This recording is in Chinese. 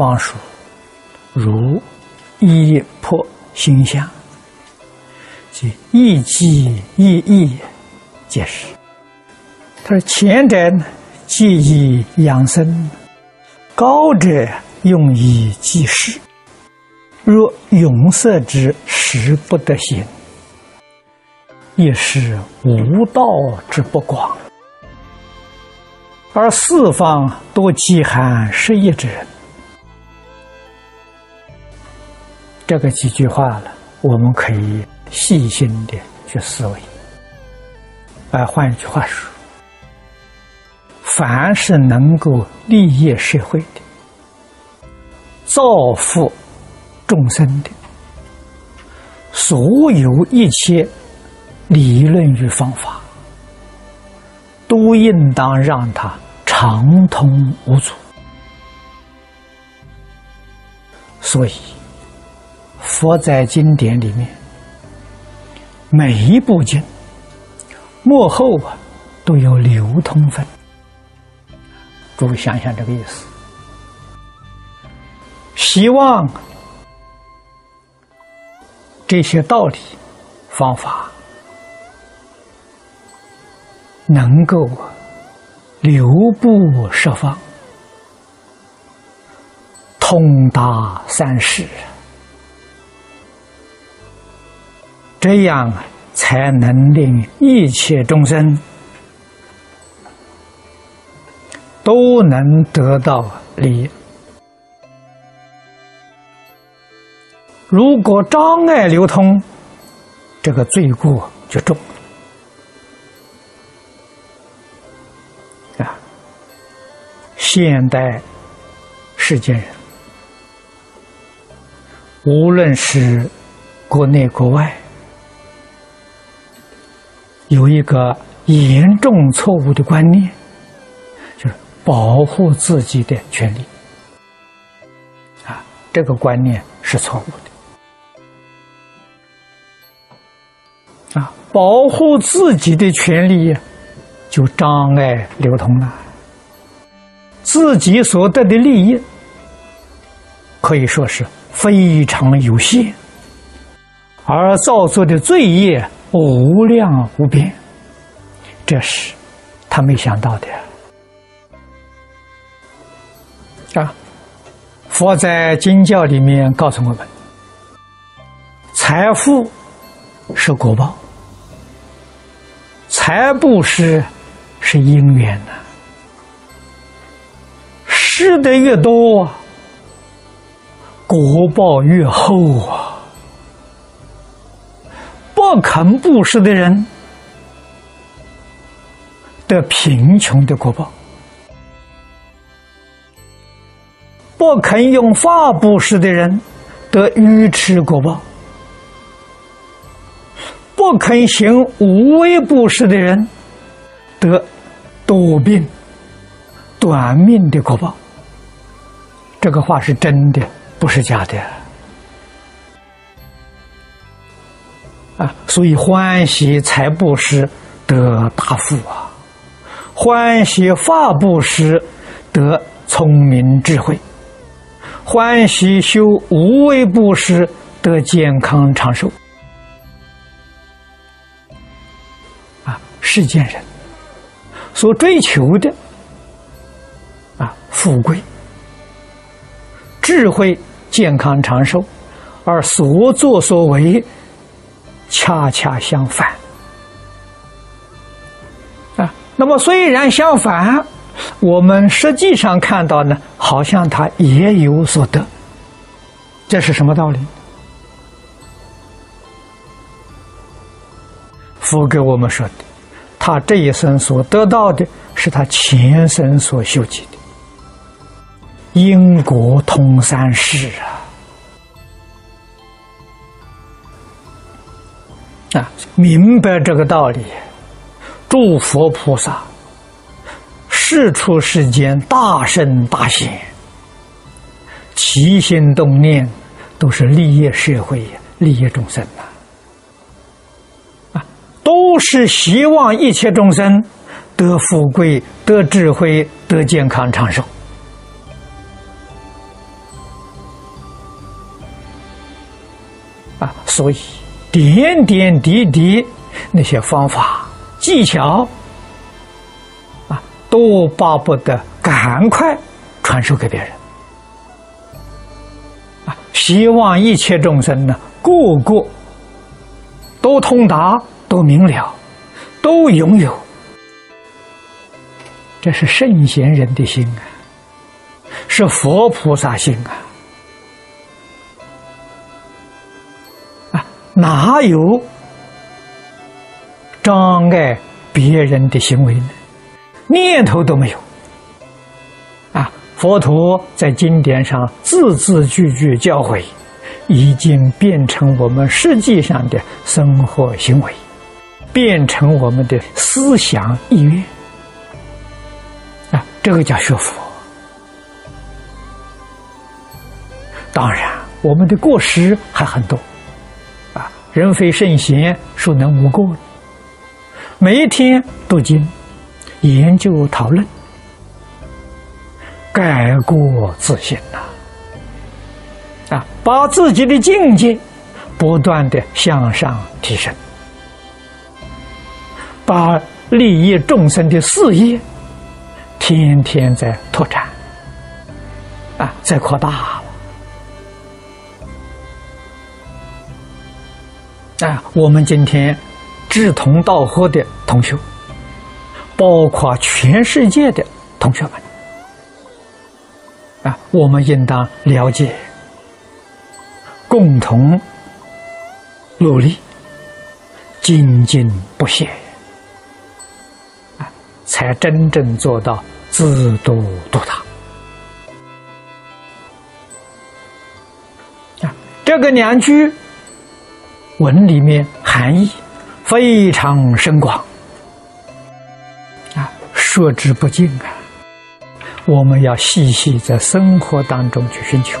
方术，如一破心相，即一机一意，皆是。他说前者呢，记忆养生；高者用以济世。若永色之实不得行，亦是无道之不广。而四方多饥寒失业之人，这个几句话了，我们可以细心的去思维。啊，换一句话说，凡是能够利益社会的、造福众生的，所有一切理论与方法。都应当让它畅通无阻，所以佛在经典里面每一部经幕后啊都有流通分，诸位想想这个意思，希望这些道理方法。能够流布十方，通达三世，这样才能令一切众生都能得到利益。如果障碍流通，这个罪过就重。啊现代世间人，无论是国内国外，有一个严重错误的观念，就是保护自己的权利。啊，这个观念是错误的。啊，保护自己的权利，就障碍流通了。自己所得的利益可以说是非常有限，而造作的罪业无量无边，这是他没想到的啊！佛在经教里面告诉我们：财富是果报，财布施是因缘呐。施的越多，果报越厚啊！不肯布施的人得贫穷的果报，不肯用法布施的人得愚痴果报，不肯行无为布施的人得多病、短命的果报。这个话是真的，不是假的。啊！所以欢喜财布施得大富啊，欢喜法布施得聪明智慧，欢喜修无为布施得健康长寿啊！世间人所追求的啊，富贵。智慧、健康、长寿，而所作所为恰恰相反啊。那么虽然相反，我们实际上看到呢，好像他也有所得。这是什么道理？佛给我们说的，他这一生所得到的是他前生所修集的。因果通三世啊！啊明白这个道理诸佛菩萨事出世间大圣大贤齐心动念都是利益社会利益众生啊都是希望一切众生得富贵得智慧得健康长寿。啊所以点点滴滴那些方法技巧啊，都巴不得赶快传授给别人啊！希望一切众生呢，个个都通达，都明了，都拥有。这是圣贤人的心啊，是佛菩萨心啊！哪有障碍别人的行为呢？念头都没有。啊，佛陀在经典上字字句句教诲，已经变成我们实际上的生活行为，变成我们的思想意愿啊。这个叫学佛。当然，我们的过失还很多，人非圣贤，孰能无过？每一天读经、研究、讨论，改过自新呐，啊，把自己的境界不断的向上提升，把利益众生的事业。天天在拓展，啊，在扩大啊，我们今天志同道合的同学，包括全世界的同学们，啊，我们应当了解，共同努力，精进不懈，啊，才真正做到。自度度他啊！这个两句文里面含义非常深广啊，说之不尽啊！我们要细细在生活当中去寻求。